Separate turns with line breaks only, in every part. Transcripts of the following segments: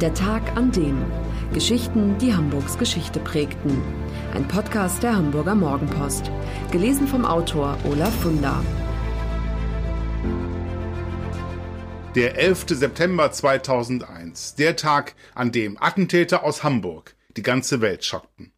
Der Tag an dem. Geschichten, die Hamburgs Geschichte prägten. Ein Podcast der Hamburger Morgenpost. Gelesen vom Autor Olaf Funder.
Der 11. September 2001. Der Tag, an dem Attentäter aus Hamburg die ganze Welt schockten.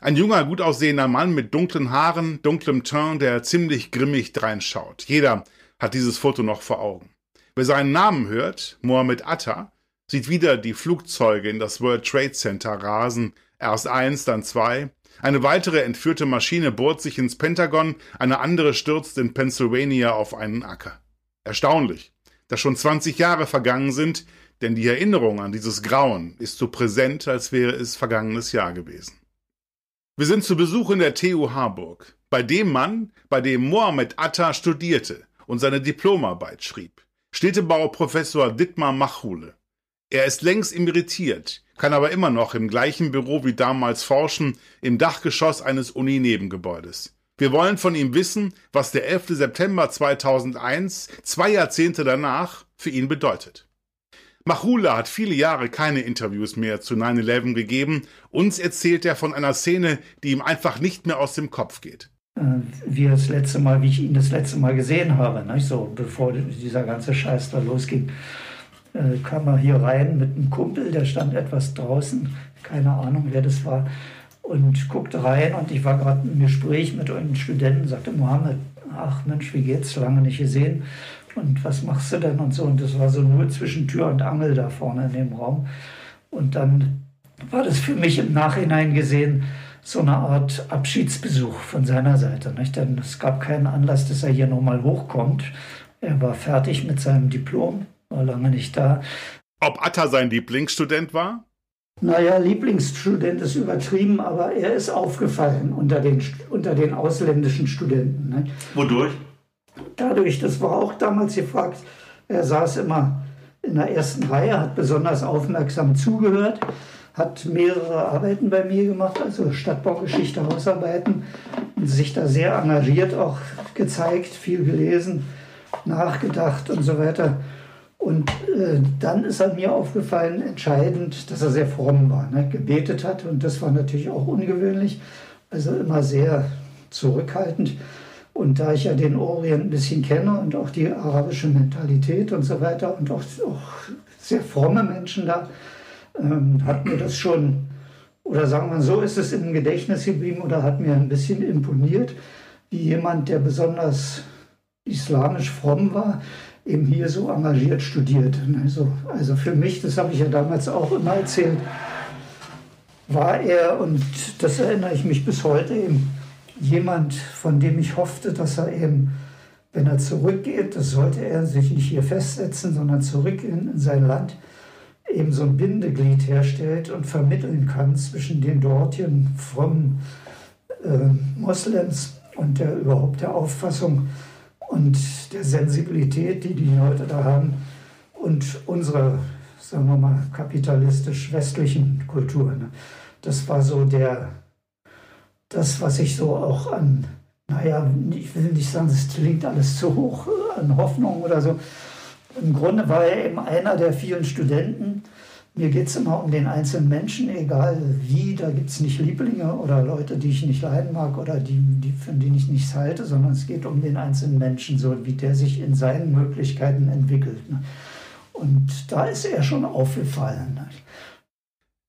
Ein junger, gut aussehender Mann mit dunklen Haaren, dunklem Teint, der ziemlich grimmig dreinschaut. Jeder hat dieses Foto noch vor Augen. Wer seinen Namen hört, Mohammed Atta, sieht wieder die Flugzeuge in das World Trade Center rasen, erst eins, dann zwei. Eine weitere entführte Maschine bohrt sich ins Pentagon, eine andere stürzt in Pennsylvania auf einen Acker. Erstaunlich, dass schon 20 Jahre vergangen sind, denn die Erinnerung an dieses Grauen ist so präsent, als wäre es vergangenes Jahr gewesen. Wir sind zu Besuch in der TU Harburg, bei dem Mann, bei dem Mohammed Atta studierte und seine Diplomarbeit schrieb. Städtebauprofessor Dittmar Machule. Er ist längst emeritiert, kann aber immer noch im gleichen Büro wie damals forschen, im Dachgeschoss eines Uni-Nebengebäudes. Wir wollen von ihm wissen, was der 11. September 2001, zwei Jahrzehnte danach, für ihn bedeutet. Machula hat viele Jahre keine Interviews mehr zu 9-11 gegeben. Uns erzählt er von einer Szene, die ihm einfach nicht mehr aus dem Kopf geht.
Wie das letzte Mal, wie ich ihn das letzte Mal gesehen habe, nicht? so bevor dieser ganze Scheiß da losging äh, kam er hier rein mit einem Kumpel, der stand etwas draußen, keine Ahnung, wer das war, und guckte rein und ich war gerade im Gespräch mit einem Studenten, sagte Mohammed, ach Mensch, wie geht's, lange nicht gesehen. Und was machst du denn? Und so. Und das war so nur zwischen Tür und Angel da vorne in dem Raum. Und dann war das für mich im Nachhinein gesehen so eine Art Abschiedsbesuch von seiner Seite, nicht? denn es gab keinen Anlass, dass er hier nochmal hochkommt. Er war fertig mit seinem Diplom war lange nicht da.
Ob Atta sein Lieblingsstudent war?
Naja, Lieblingsstudent ist übertrieben, aber er ist aufgefallen unter den, unter den ausländischen Studenten. Ne?
Wodurch?
Dadurch, das war auch damals gefragt, er saß immer in der ersten Reihe, hat besonders aufmerksam zugehört, hat mehrere Arbeiten bei mir gemacht, also Stadtbaugeschichte, Hausarbeiten und sich da sehr engagiert auch gezeigt, viel gelesen, nachgedacht und so weiter. Und äh, dann ist er mir aufgefallen, entscheidend, dass er sehr fromm war, ne? gebetet hat. Und das war natürlich auch ungewöhnlich, also immer sehr zurückhaltend. Und da ich ja den Orient ein bisschen kenne und auch die arabische Mentalität und so weiter und auch, auch sehr fromme Menschen da, ähm, hat mir das schon, oder sagen wir so, ist es im Gedächtnis geblieben oder hat mir ein bisschen imponiert, wie jemand, der besonders islamisch fromm war, eben hier so engagiert studiert. Also, also für mich, das habe ich ja damals auch immer erzählt, war er, und das erinnere ich mich bis heute, eben jemand, von dem ich hoffte, dass er eben, wenn er zurückgeht, das sollte er sich nicht hier festsetzen, sondern zurück in, in sein Land, eben so ein Bindeglied herstellt und vermitteln kann zwischen den dortigen frommen äh, Moslems und der überhaupt der Auffassung, und der Sensibilität, die die Leute da haben und unserer, sagen wir mal, kapitalistisch-westlichen Kultur. Ne? Das war so der, das, was ich so auch an, naja, ich will nicht sagen, es klingt alles zu hoch, an Hoffnung oder so. Im Grunde war er eben einer der vielen Studenten, mir geht es immer um den einzelnen Menschen, egal wie. Da gibt es nicht Lieblinge oder Leute, die ich nicht leiden mag oder die, die, von denen ich nichts halte, sondern es geht um den einzelnen Menschen, so wie der sich in seinen Möglichkeiten entwickelt. Ne? Und da ist er schon aufgefallen. Ne?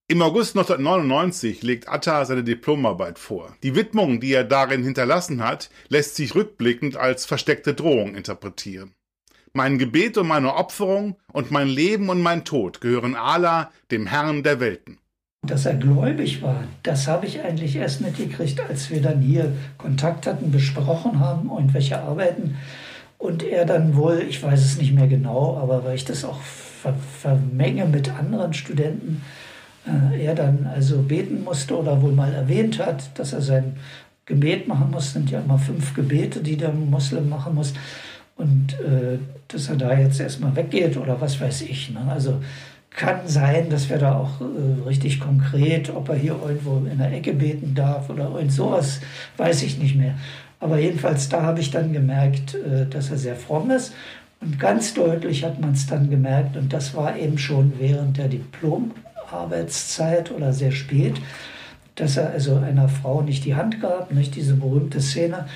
Im August 1999 legt Atta seine Diplomarbeit vor. Die Widmung, die er darin hinterlassen hat, lässt sich rückblickend als versteckte Drohung interpretieren. Mein Gebet und meine Opferung und mein Leben und mein Tod gehören Allah, dem Herrn der Welten.
Dass er gläubig war, das habe ich eigentlich erst mitgekriegt, als wir dann hier Kontakt hatten, besprochen haben und welche Arbeiten. Und er dann wohl, ich weiß es nicht mehr genau, aber weil ich das auch ver vermenge mit anderen Studenten, äh, er dann also beten musste oder wohl mal erwähnt hat, dass er sein Gebet machen muss. Das sind ja immer fünf Gebete, die der Muslim machen muss und äh, dass er da jetzt erstmal weggeht oder was weiß ich. Ne? Also kann sein, dass wir da auch äh, richtig konkret, ob er hier irgendwo in der Ecke beten darf oder irgend sowas, weiß ich nicht mehr. Aber jedenfalls da habe ich dann gemerkt, äh, dass er sehr fromm ist Und ganz deutlich hat man es dann gemerkt, und das war eben schon während der Diplomarbeitszeit oder sehr spät, dass er also einer Frau nicht die Hand gab, nicht diese berühmte Szene.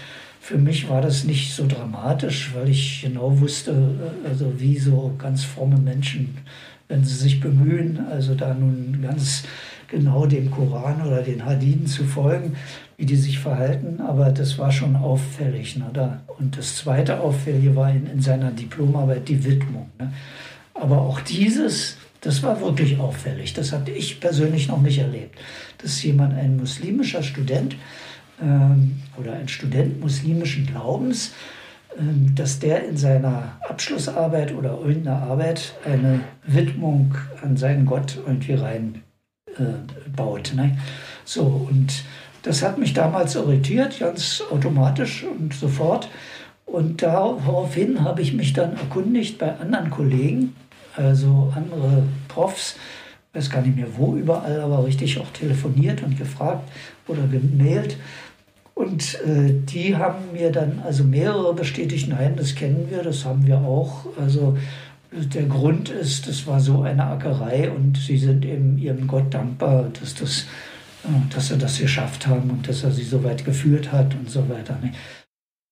Für mich war das nicht so dramatisch, weil ich genau wusste, äh, also wie so ganz fromme Menschen, wenn sie sich bemühen, also da nun ganz genau dem Koran oder den Hadithen zu folgen, wie die sich verhalten, aber das war schon auffällig. Ne, da. Und das zweite Auffällige war in, in seiner Diplomarbeit die Widmung. Ne. Aber auch dieses, das war wirklich auffällig. Das hatte ich persönlich noch nicht erlebt, dass jemand, ein muslimischer Student oder ein Student muslimischen Glaubens, ähm, dass der in seiner Abschlussarbeit oder irgendeiner Arbeit eine Widmung an seinen Gott irgendwie rein äh. Ne? So, und das hat mich damals irritiert, ganz automatisch und sofort. Und daraufhin habe ich mich dann erkundigt bei anderen Kollegen, also andere Profs, weiß gar nicht mehr wo überall, aber richtig auch telefoniert und gefragt oder gemailt. Und äh, die haben mir dann, also mehrere bestätigt, nein, das kennen wir, das haben wir auch. Also der Grund ist, das war so eine Ackerei und sie sind eben ihrem Gott dankbar, dass, das, äh, dass sie das geschafft haben und dass er sie so weit geführt hat und so weiter. Ne?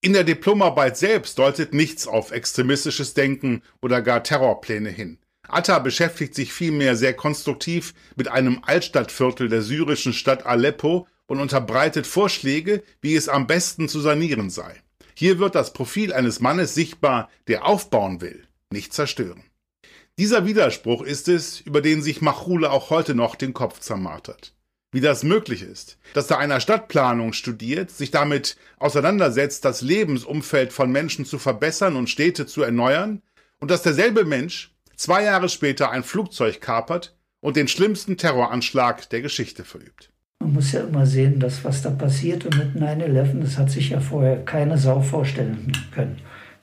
In der Diplomarbeit selbst deutet nichts auf extremistisches Denken oder gar Terrorpläne hin. Atta beschäftigt sich vielmehr sehr konstruktiv mit einem Altstadtviertel der syrischen Stadt Aleppo und unterbreitet Vorschläge, wie es am besten zu sanieren sei. Hier wird das Profil eines Mannes sichtbar, der aufbauen will nicht zerstören. Dieser Widerspruch ist es, über den sich Machule auch heute noch den Kopf zermartert. Wie das möglich ist, dass er einer Stadtplanung studiert, sich damit auseinandersetzt, das Lebensumfeld von Menschen zu verbessern und Städte zu erneuern, und dass derselbe Mensch zwei Jahre später ein Flugzeug kapert und den schlimmsten Terroranschlag der Geschichte verübt.
Man muss ja immer sehen, dass was da passiert und mit 9-11, das hat sich ja vorher keine Sau vorstellen können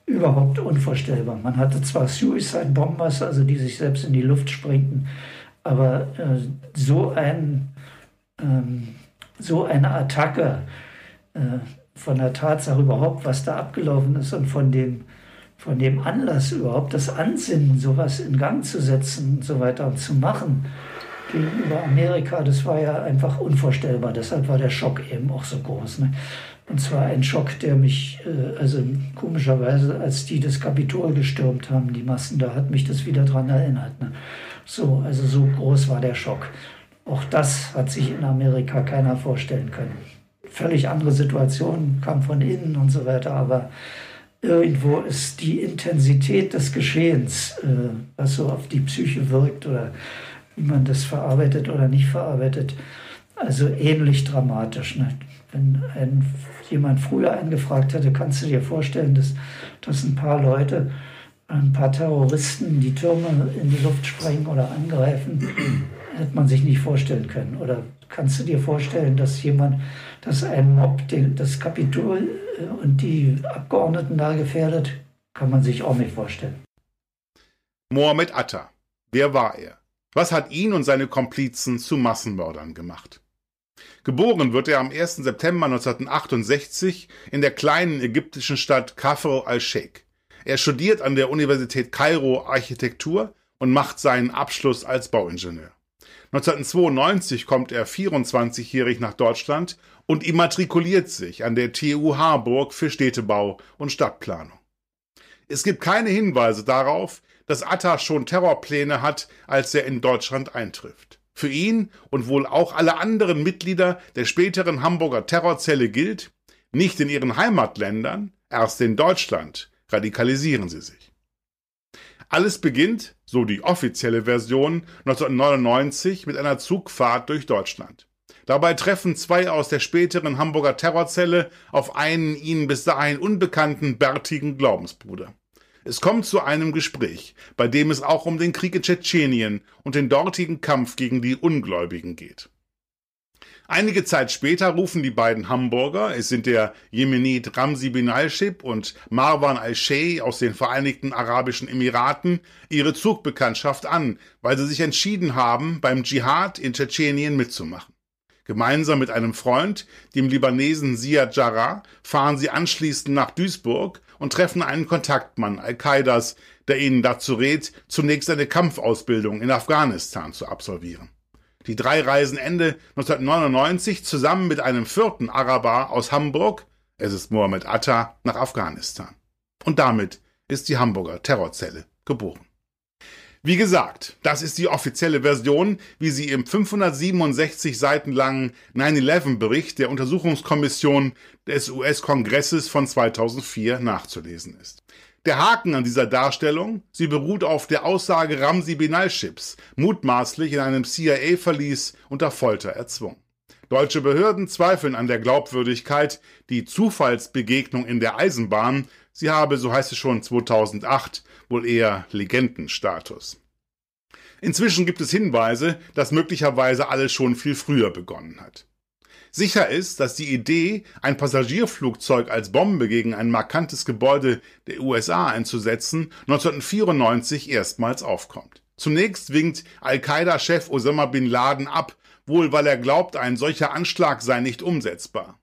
überhaupt unvorstellbar. Man hatte zwar Suicide Bombers, also die sich selbst in die Luft sprengten, aber äh, so, ein, ähm, so eine Attacke äh, von der Tatsache überhaupt, was da abgelaufen ist und von dem, von dem Anlass überhaupt, das Ansinnen, sowas in Gang zu setzen und so weiter und zu machen gegenüber Amerika, das war ja einfach unvorstellbar. Deshalb war der Schock eben auch so groß. Ne? Und zwar ein Schock, der mich, äh, also komischerweise, als die das Kapitol gestürmt haben, die Massen, da hat mich das wieder dran erinnert. Ne? So, also so groß war der Schock. Auch das hat sich in Amerika keiner vorstellen können. Völlig andere Situation, kam von innen und so weiter, aber irgendwo ist die Intensität des Geschehens, äh, was so auf die Psyche wirkt oder wie man das verarbeitet oder nicht verarbeitet, also ähnlich dramatisch. Ne? Wenn ein, jemand früher einen gefragt hätte, kannst du dir vorstellen, dass, dass ein paar Leute, ein paar Terroristen die Türme in die Luft sprengen oder angreifen, hätte man sich nicht vorstellen können. Oder kannst du dir vorstellen, dass jemand, dass ein Mob den, das Kapitol äh, und die Abgeordneten da gefährdet? Kann man sich auch nicht vorstellen.
Mohammed Atta. Wer war er? Was hat ihn und seine Komplizen zu Massenmördern gemacht? Geboren wird er am 1. September 1968 in der kleinen ägyptischen Stadt Kafr al-Sheikh. Er studiert an der Universität Kairo Architektur und macht seinen Abschluss als Bauingenieur. 1992 kommt er 24-jährig nach Deutschland und immatrikuliert sich an der TU Harburg für Städtebau und Stadtplanung. Es gibt keine Hinweise darauf, dass Atta schon Terrorpläne hat, als er in Deutschland eintrifft. Für ihn und wohl auch alle anderen Mitglieder der späteren Hamburger Terrorzelle gilt, nicht in ihren Heimatländern, erst in Deutschland radikalisieren sie sich. Alles beginnt, so die offizielle Version, 1999 mit einer Zugfahrt durch Deutschland. Dabei treffen zwei aus der späteren Hamburger Terrorzelle auf einen ihnen bis dahin unbekannten bärtigen Glaubensbruder. Es kommt zu einem Gespräch, bei dem es auch um den Krieg in Tschetschenien und den dortigen Kampf gegen die Ungläubigen geht. Einige Zeit später rufen die beiden Hamburger, es sind der Jemenit Ramsi bin al-Shib und Marwan al-Shay aus den Vereinigten Arabischen Emiraten, ihre Zugbekanntschaft an, weil sie sich entschieden haben, beim Dschihad in Tschetschenien mitzumachen. Gemeinsam mit einem Freund, dem Libanesen Ziad Jarrah, fahren sie anschließend nach Duisburg, und treffen einen Kontaktmann Al-Qaidas, der ihnen dazu rät, zunächst eine Kampfausbildung in Afghanistan zu absolvieren. Die drei reisen Ende 1999 zusammen mit einem vierten Araber aus Hamburg, es ist Mohammed Atta, nach Afghanistan. Und damit ist die Hamburger Terrorzelle geboren. Wie gesagt, das ist die offizielle Version, wie sie im 567 Seiten langen 9-11-Bericht der Untersuchungskommission des US-Kongresses von 2004 nachzulesen ist. Der Haken an dieser Darstellung, sie beruht auf der Aussage Ramsi Binalships, mutmaßlich in einem CIA-Verlies unter Folter erzwungen. Deutsche Behörden zweifeln an der Glaubwürdigkeit, die Zufallsbegegnung in der Eisenbahn, sie habe, so heißt es schon 2008, wohl eher Legendenstatus. Inzwischen gibt es Hinweise, dass möglicherweise alles schon viel früher begonnen hat. Sicher ist, dass die Idee, ein Passagierflugzeug als Bombe gegen ein markantes Gebäude der USA einzusetzen, 1994 erstmals aufkommt. Zunächst winkt Al-Qaida-Chef Osama bin Laden ab, wohl weil er glaubt, ein solcher Anschlag sei nicht umsetzbar.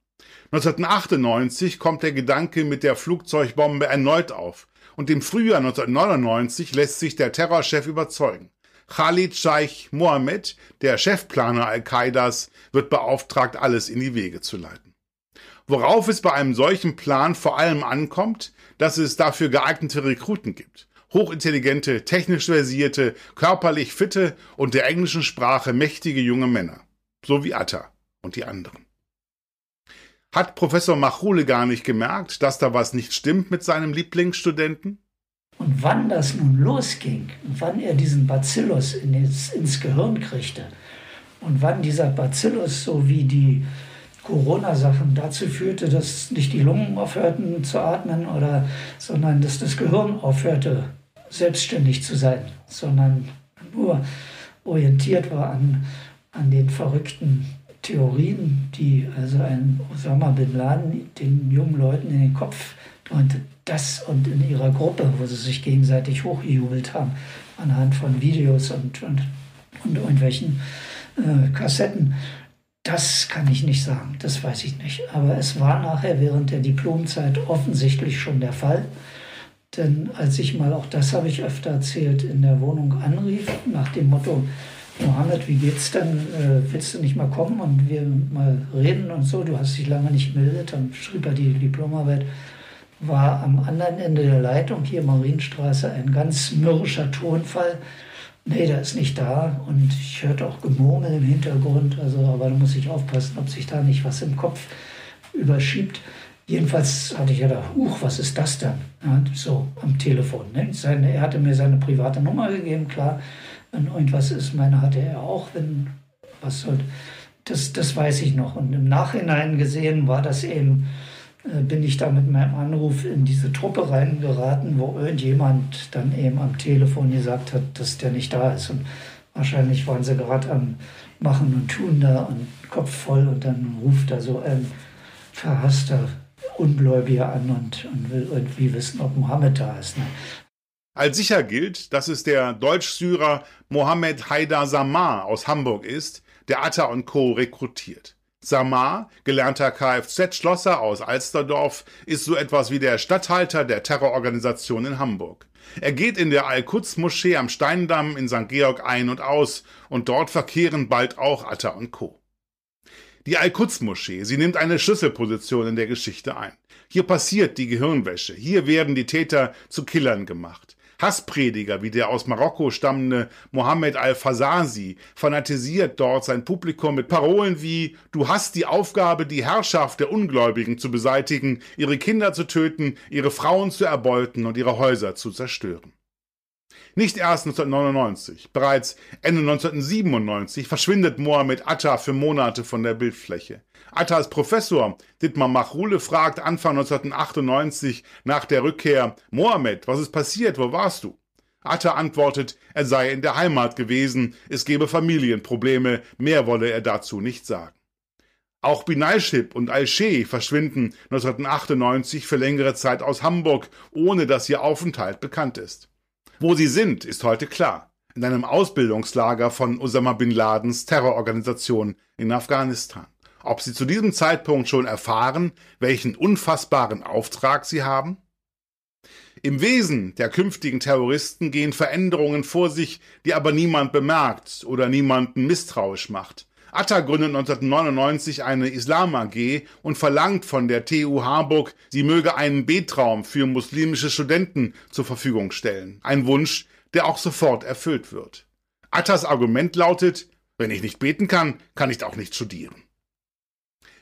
1998 kommt der Gedanke mit der Flugzeugbombe erneut auf und im Frühjahr 1999 lässt sich der Terrorchef überzeugen. Khalid Scheich Mohammed, der Chefplaner Al-Qaidas, wird beauftragt, alles in die Wege zu leiten. Worauf es bei einem solchen Plan vor allem ankommt, dass es dafür geeignete Rekruten gibt. Hochintelligente, technisch versierte, körperlich fitte und der englischen Sprache mächtige junge Männer. So wie Atta und die anderen. Hat Professor Machule gar nicht gemerkt, dass da was nicht stimmt mit seinem Lieblingsstudenten?
Und wann das nun losging, wann er diesen Bacillus in ins, ins Gehirn kriegte und wann dieser Bacillus so wie die Corona-Sachen dazu führte, dass nicht die Lungen aufhörten zu atmen, oder, sondern dass das Gehirn aufhörte, selbstständig zu sein, sondern nur orientiert war an, an den verrückten Theorien, die also ein Osama bin Laden den jungen Leuten in den Kopf und das und in ihrer Gruppe, wo sie sich gegenseitig hochgejubelt haben, anhand von Videos und, und, und irgendwelchen äh, Kassetten, das kann ich nicht sagen, das weiß ich nicht. Aber es war nachher während der Diplomzeit offensichtlich schon der Fall. Denn als ich mal, auch das habe ich öfter erzählt, in der Wohnung anrief, nach dem Motto, Mohammed, wie geht's denn? Äh, willst du nicht mal kommen und wir mal reden und so? Du hast dich lange nicht gemeldet. Dann schrieb er die Diplomarbeit. War am anderen Ende der Leitung, hier Marienstraße, ein ganz mürrischer Tonfall. Nee, der ist nicht da. Und ich hörte auch Gemurmel im Hintergrund. Also, aber da muss ich aufpassen, ob sich da nicht was im Kopf überschiebt. Jedenfalls hatte ich ja da, huch, was ist das denn? Ja, so am Telefon. Ne? Seine, er hatte mir seine private Nummer gegeben, klar. Wenn irgendwas ist, meine hatte er auch, wenn was soll. Das, das weiß ich noch. Und im Nachhinein gesehen war das eben, äh, bin ich da mit meinem Anruf in diese Truppe reingeraten, wo irgendjemand dann eben am Telefon gesagt hat, dass der nicht da ist. Und wahrscheinlich waren sie gerade am Machen und Tun da und Kopf voll und dann ruft da so ein verhasster Ungläubiger an und, und will irgendwie wissen, ob Mohammed da ist. Ne?
Als sicher gilt, dass es der Deutsch-Syrer Mohammed Haidar Samar aus Hamburg ist, der Atta und Co. rekrutiert. Samar, gelernter Kfz-Schlosser aus Alsterdorf, ist so etwas wie der Statthalter der Terrororganisation in Hamburg. Er geht in der Al-Quds-Moschee am Steindamm in St. Georg ein und aus und dort verkehren bald auch Atta und Co. Die Al-Quds-Moschee, sie nimmt eine Schlüsselposition in der Geschichte ein. Hier passiert die Gehirnwäsche, hier werden die Täter zu Killern gemacht. Hassprediger wie der aus Marokko stammende Mohammed al-Fasasi fanatisiert dort sein Publikum mit Parolen wie Du hast die Aufgabe, die Herrschaft der Ungläubigen zu beseitigen, ihre Kinder zu töten, ihre Frauen zu erbeuten und ihre Häuser zu zerstören. Nicht erst 1999, bereits Ende 1997 verschwindet Mohammed Atta für Monate von der Bildfläche. Attas Professor Dietmar Machrule fragt Anfang 1998 nach der Rückkehr, Mohammed, was ist passiert, wo warst du? Atta antwortet, er sei in der Heimat gewesen, es gebe Familienprobleme, mehr wolle er dazu nicht sagen. Auch Binaiship und Al-Sheh verschwinden 1998 für längere Zeit aus Hamburg, ohne dass ihr Aufenthalt bekannt ist. Wo sie sind, ist heute klar. In einem Ausbildungslager von Osama bin Ladens Terrororganisation in Afghanistan. Ob sie zu diesem Zeitpunkt schon erfahren, welchen unfassbaren Auftrag sie haben? Im Wesen der künftigen Terroristen gehen Veränderungen vor sich, die aber niemand bemerkt oder niemanden misstrauisch macht. Atta gründet 1999 eine Islam AG und verlangt von der TU Harburg, sie möge einen Betraum für muslimische Studenten zur Verfügung stellen. Ein Wunsch, der auch sofort erfüllt wird. Attas Argument lautet, wenn ich nicht beten kann, kann ich auch nicht studieren.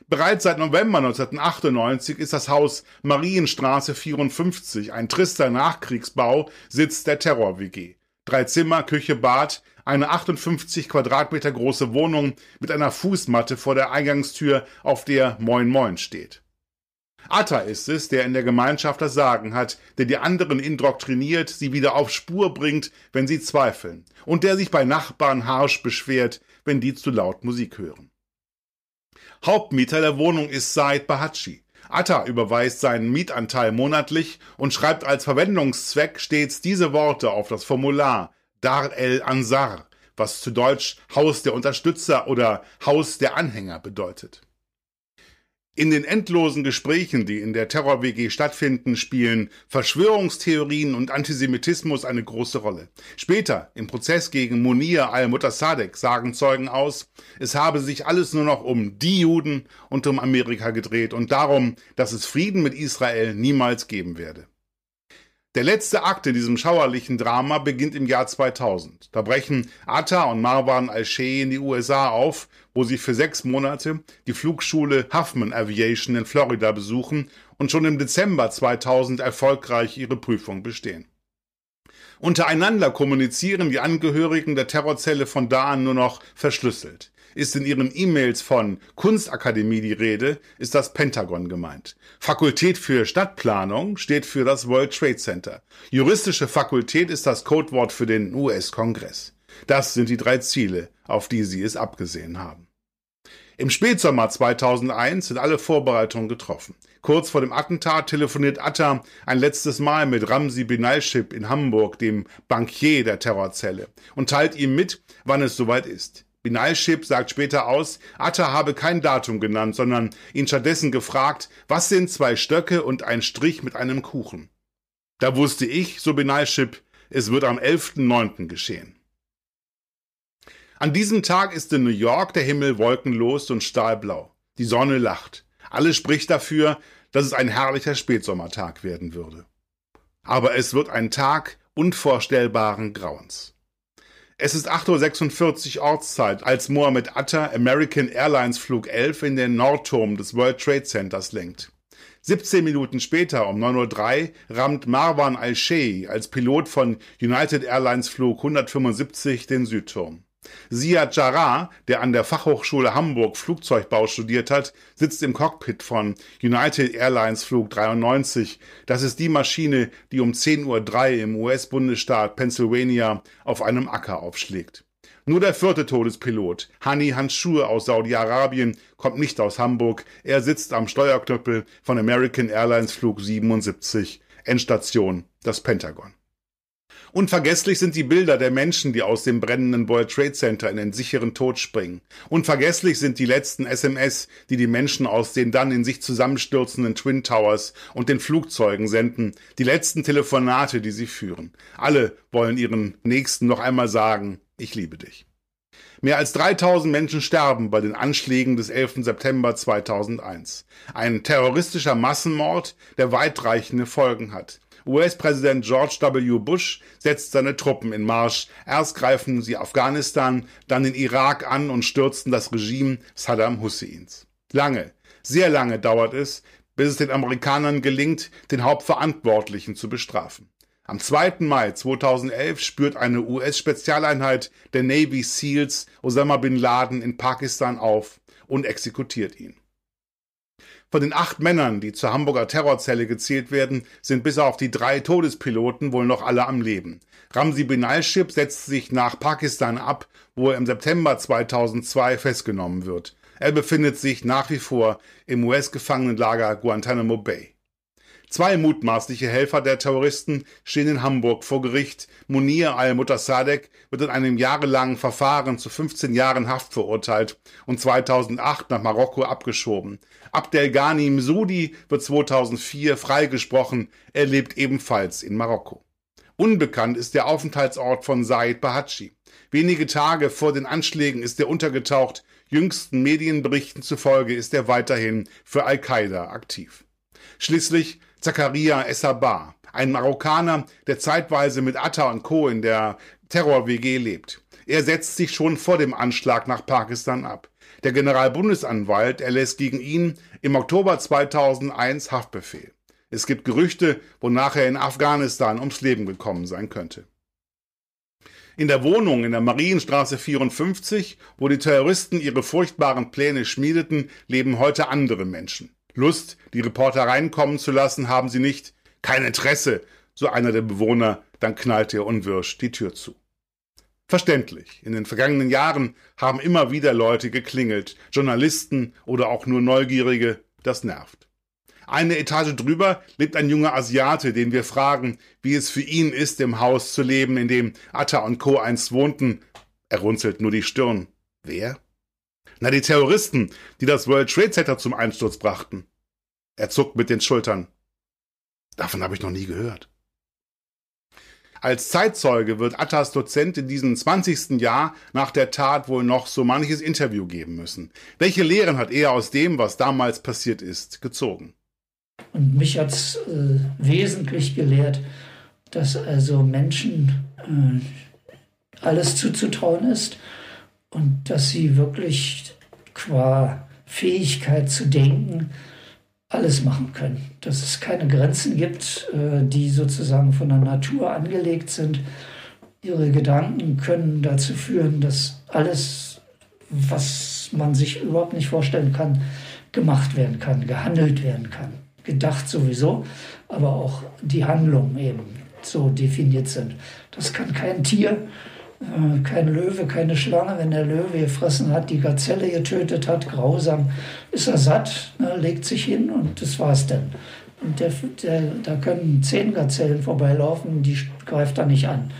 Bereits seit November 1998 ist das Haus Marienstraße 54, ein trister Nachkriegsbau, Sitz der Terror-WG. Drei Zimmer, Küche, Bad, eine 58 Quadratmeter große Wohnung mit einer Fußmatte vor der Eingangstür, auf der Moin Moin steht. Atta ist es, der in der Gemeinschaft das Sagen hat, der die anderen indoktriniert, sie wieder auf Spur bringt, wenn sie zweifeln, und der sich bei Nachbarn harsch beschwert, wenn die zu laut Musik hören. Hauptmieter der Wohnung ist Said Bahachi. Atta überweist seinen Mietanteil monatlich und schreibt als Verwendungszweck stets diese Worte auf das Formular Dar el Ansar, was zu Deutsch Haus der Unterstützer oder Haus der Anhänger bedeutet. In den endlosen Gesprächen, die in der Terror-WG stattfinden, spielen Verschwörungstheorien und Antisemitismus eine große Rolle. Später, im Prozess gegen Munir al-Mutasadek, sagen Zeugen aus, es habe sich alles nur noch um die Juden und um Amerika gedreht und darum, dass es Frieden mit Israel niemals geben werde. Der letzte Akt in diesem schauerlichen Drama beginnt im Jahr 2000. Da brechen Atta und Marwan al-Sheh in die USA auf, wo sie für sechs Monate die Flugschule Huffman Aviation in Florida besuchen und schon im Dezember 2000 erfolgreich ihre Prüfung bestehen. Untereinander kommunizieren die Angehörigen der Terrorzelle von da an nur noch verschlüsselt. Ist in ihren E-Mails von Kunstakademie die Rede, ist das Pentagon gemeint. Fakultät für Stadtplanung steht für das World Trade Center. Juristische Fakultät ist das Codewort für den US-Kongress. Das sind die drei Ziele, auf die sie es abgesehen haben. Im Spätsommer 2001 sind alle Vorbereitungen getroffen. Kurz vor dem Attentat telefoniert Atta ein letztes Mal mit Ramsi Binalship in Hamburg, dem Bankier der Terrorzelle, und teilt ihm mit, wann es soweit ist. Binalship sagt später aus, Atta habe kein Datum genannt, sondern ihn stattdessen gefragt, was sind zwei Stöcke und ein Strich mit einem Kuchen. Da wusste ich, so Binalship, es wird am 11.9. geschehen. An diesem Tag ist in New York der Himmel wolkenlos und stahlblau. Die Sonne lacht. Alles spricht dafür, dass es ein herrlicher Spätsommertag werden würde. Aber es wird ein Tag unvorstellbaren Grauens. Es ist 8.46 Uhr Ortszeit, als Mohammed Atta American Airlines Flug 11 in den Nordturm des World Trade Centers lenkt. 17 Minuten später, um 9.03 Uhr, rammt Marwan al-Shei als Pilot von United Airlines Flug 175 den Südturm. Siad Jarrah, der an der Fachhochschule Hamburg Flugzeugbau studiert hat, sitzt im Cockpit von United Airlines Flug 93. Das ist die Maschine, die um 10.03 Uhr im US-Bundesstaat Pennsylvania auf einem Acker aufschlägt. Nur der vierte Todespilot, Hani Hanschur aus Saudi-Arabien, kommt nicht aus Hamburg. Er sitzt am Steuerknüppel von American Airlines Flug 77. Endstation, das Pentagon. Unvergesslich sind die Bilder der Menschen, die aus dem brennenden World Trade Center in den sicheren Tod springen. Unvergesslich sind die letzten SMS, die die Menschen aus den dann in sich zusammenstürzenden Twin Towers und den Flugzeugen senden, die letzten Telefonate, die sie führen. Alle wollen ihren Nächsten noch einmal sagen, ich liebe dich. Mehr als 3000 Menschen sterben bei den Anschlägen des 11. September 2001. Ein terroristischer Massenmord, der weitreichende Folgen hat. US-Präsident George W. Bush setzt seine Truppen in Marsch. Erst greifen sie Afghanistan, dann den Irak an und stürzen das Regime Saddam Husseins. Lange, sehr lange dauert es, bis es den Amerikanern gelingt, den Hauptverantwortlichen zu bestrafen. Am 2. Mai 2011 spürt eine US-Spezialeinheit der Navy SEALs Osama bin Laden in Pakistan auf und exekutiert ihn. Von den acht Männern, die zur Hamburger Terrorzelle gezählt werden, sind bis auf die drei Todespiloten wohl noch alle am Leben. Ramsi Binalship setzt sich nach Pakistan ab, wo er im September 2002 festgenommen wird. Er befindet sich nach wie vor im US-Gefangenenlager Guantanamo Bay. Zwei mutmaßliche Helfer der Terroristen stehen in Hamburg vor Gericht. Munir al-Mutasadek wird in einem jahrelangen Verfahren zu 15 Jahren Haft verurteilt und 2008 nach Marokko abgeschoben. Abdelghani Msoudi wird 2004 freigesprochen. Er lebt ebenfalls in Marokko. Unbekannt ist der Aufenthaltsort von Said Bahachi. Wenige Tage vor den Anschlägen ist er untergetaucht. Jüngsten Medienberichten zufolge ist er weiterhin für Al-Qaida aktiv. Schließlich Zakaria Essabar, ein Marokkaner, der zeitweise mit Atta und Co. in der Terror-WG lebt. Er setzt sich schon vor dem Anschlag nach Pakistan ab. Der Generalbundesanwalt erlässt gegen ihn im Oktober 2001 Haftbefehl. Es gibt Gerüchte, wonach er in Afghanistan ums Leben gekommen sein könnte. In der Wohnung in der Marienstraße 54, wo die Terroristen ihre furchtbaren Pläne schmiedeten, leben heute andere Menschen. Lust, die Reporter reinkommen zu lassen, haben sie nicht. Kein Interesse, so einer der Bewohner, dann knallt er unwirsch die Tür zu. Verständlich. In den vergangenen Jahren haben immer wieder Leute geklingelt, Journalisten oder auch nur Neugierige, das nervt. Eine Etage drüber lebt ein junger Asiate, den wir fragen, wie es für ihn ist, im Haus zu leben, in dem Atta und Co. einst wohnten. Er runzelt nur die Stirn. Wer? Na, die Terroristen, die das World Trade Center zum Einsturz brachten. Er zuckt mit den Schultern. Davon habe ich noch nie gehört. Als Zeitzeuge wird Attas Dozent in diesem 20. Jahr nach der Tat wohl noch so manches Interview geben müssen. Welche Lehren hat er aus dem, was damals passiert ist, gezogen?
Und mich hat es äh, wesentlich gelehrt, dass also Menschen äh, alles zuzutrauen ist und dass sie wirklich qua Fähigkeit zu denken alles machen können. Dass es keine Grenzen gibt, äh, die sozusagen von der Natur angelegt sind. Ihre Gedanken können dazu führen, dass alles, was man sich überhaupt nicht vorstellen kann, gemacht werden kann, gehandelt werden kann. Gedacht sowieso, aber auch die Handlungen eben so definiert sind. Das kann kein Tier, kein Löwe, keine Schlange. Wenn der Löwe gefressen hat, die Gazelle getötet hat, grausam, ist er satt, ne, legt sich hin und das war's dann. Und der, der, da können zehn Gazellen vorbeilaufen, die greift er nicht an.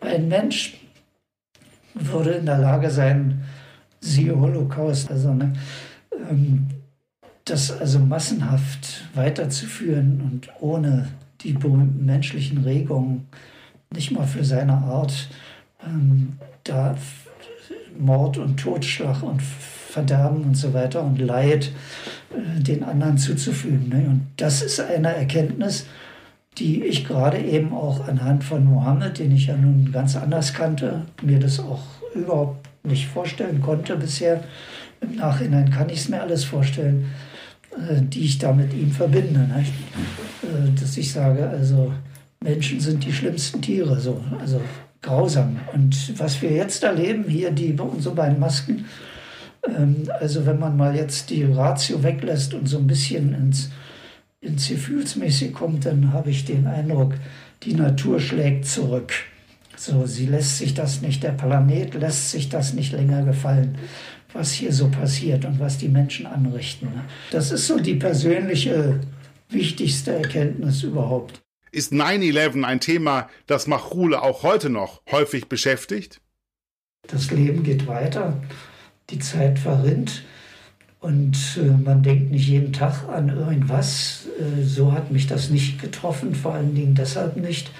Ein Mensch würde in der Lage sein, siehe Holocaust, also ne, ähm, das also massenhaft weiterzuführen und ohne die berühmten menschlichen Regungen, nicht mal für seine Art, ähm, da Mord und Totschlag und Verderben und so weiter und Leid äh, den anderen zuzufügen. Ne? Und das ist eine Erkenntnis, die ich gerade eben auch anhand von Mohammed, den ich ja nun ganz anders kannte, mir das auch überhaupt nicht vorstellen konnte bisher. Im Nachhinein kann ich es mir alles vorstellen, äh, die ich da mit ihm verbinde. Ne? Äh, dass ich sage, also Menschen sind die schlimmsten Tiere. So. Also grausam. Und was wir jetzt erleben, hier die, unsere beiden Masken, ähm, also wenn man mal jetzt die Ratio weglässt und so ein bisschen ins, ins Gefühlsmäßig kommt, dann habe ich den Eindruck, die Natur schlägt zurück. So, sie lässt sich das nicht, der Planet lässt sich das nicht länger gefallen, was hier so passiert und was die Menschen anrichten. Das ist so die persönliche wichtigste Erkenntnis überhaupt.
Ist 9-11 ein Thema, das Machule auch heute noch häufig beschäftigt?
Das Leben geht weiter, die Zeit verrinnt und äh, man denkt nicht jeden Tag an irgendwas. Äh, so hat mich das nicht getroffen, vor allen Dingen deshalb nicht,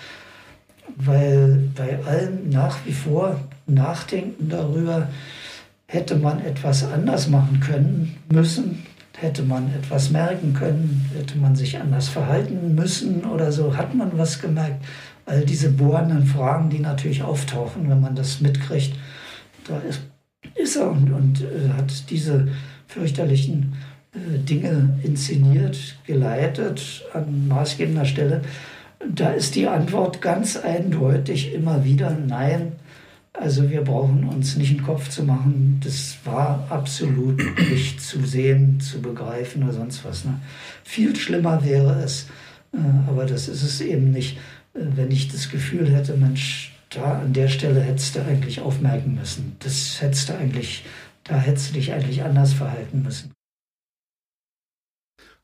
weil bei allem nach wie vor Nachdenken darüber hätte man etwas anders machen können müssen, hätte man etwas merken können, hätte man sich anders verhalten müssen oder so, hat man was gemerkt. All diese bohrenden Fragen, die natürlich auftauchen, wenn man das mitkriegt, da ist, ist er und, und äh, hat diese fürchterlichen äh, Dinge inszeniert, geleitet an maßgebender Stelle. Da ist die Antwort ganz eindeutig immer wieder Nein also wir brauchen uns nicht einen Kopf zu machen. Das war absolut nicht zu sehen, zu begreifen oder sonst was. Ne? Viel schlimmer wäre es, äh, aber das ist es eben nicht, äh, wenn ich das Gefühl hätte, Mensch, da an der Stelle hättest du eigentlich aufmerken müssen. Das hättest du eigentlich, da hättest du dich eigentlich anders verhalten müssen.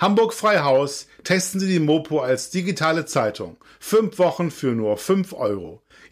Hamburg Freihaus testen Sie die Mopo als digitale Zeitung. Fünf Wochen für nur fünf Euro.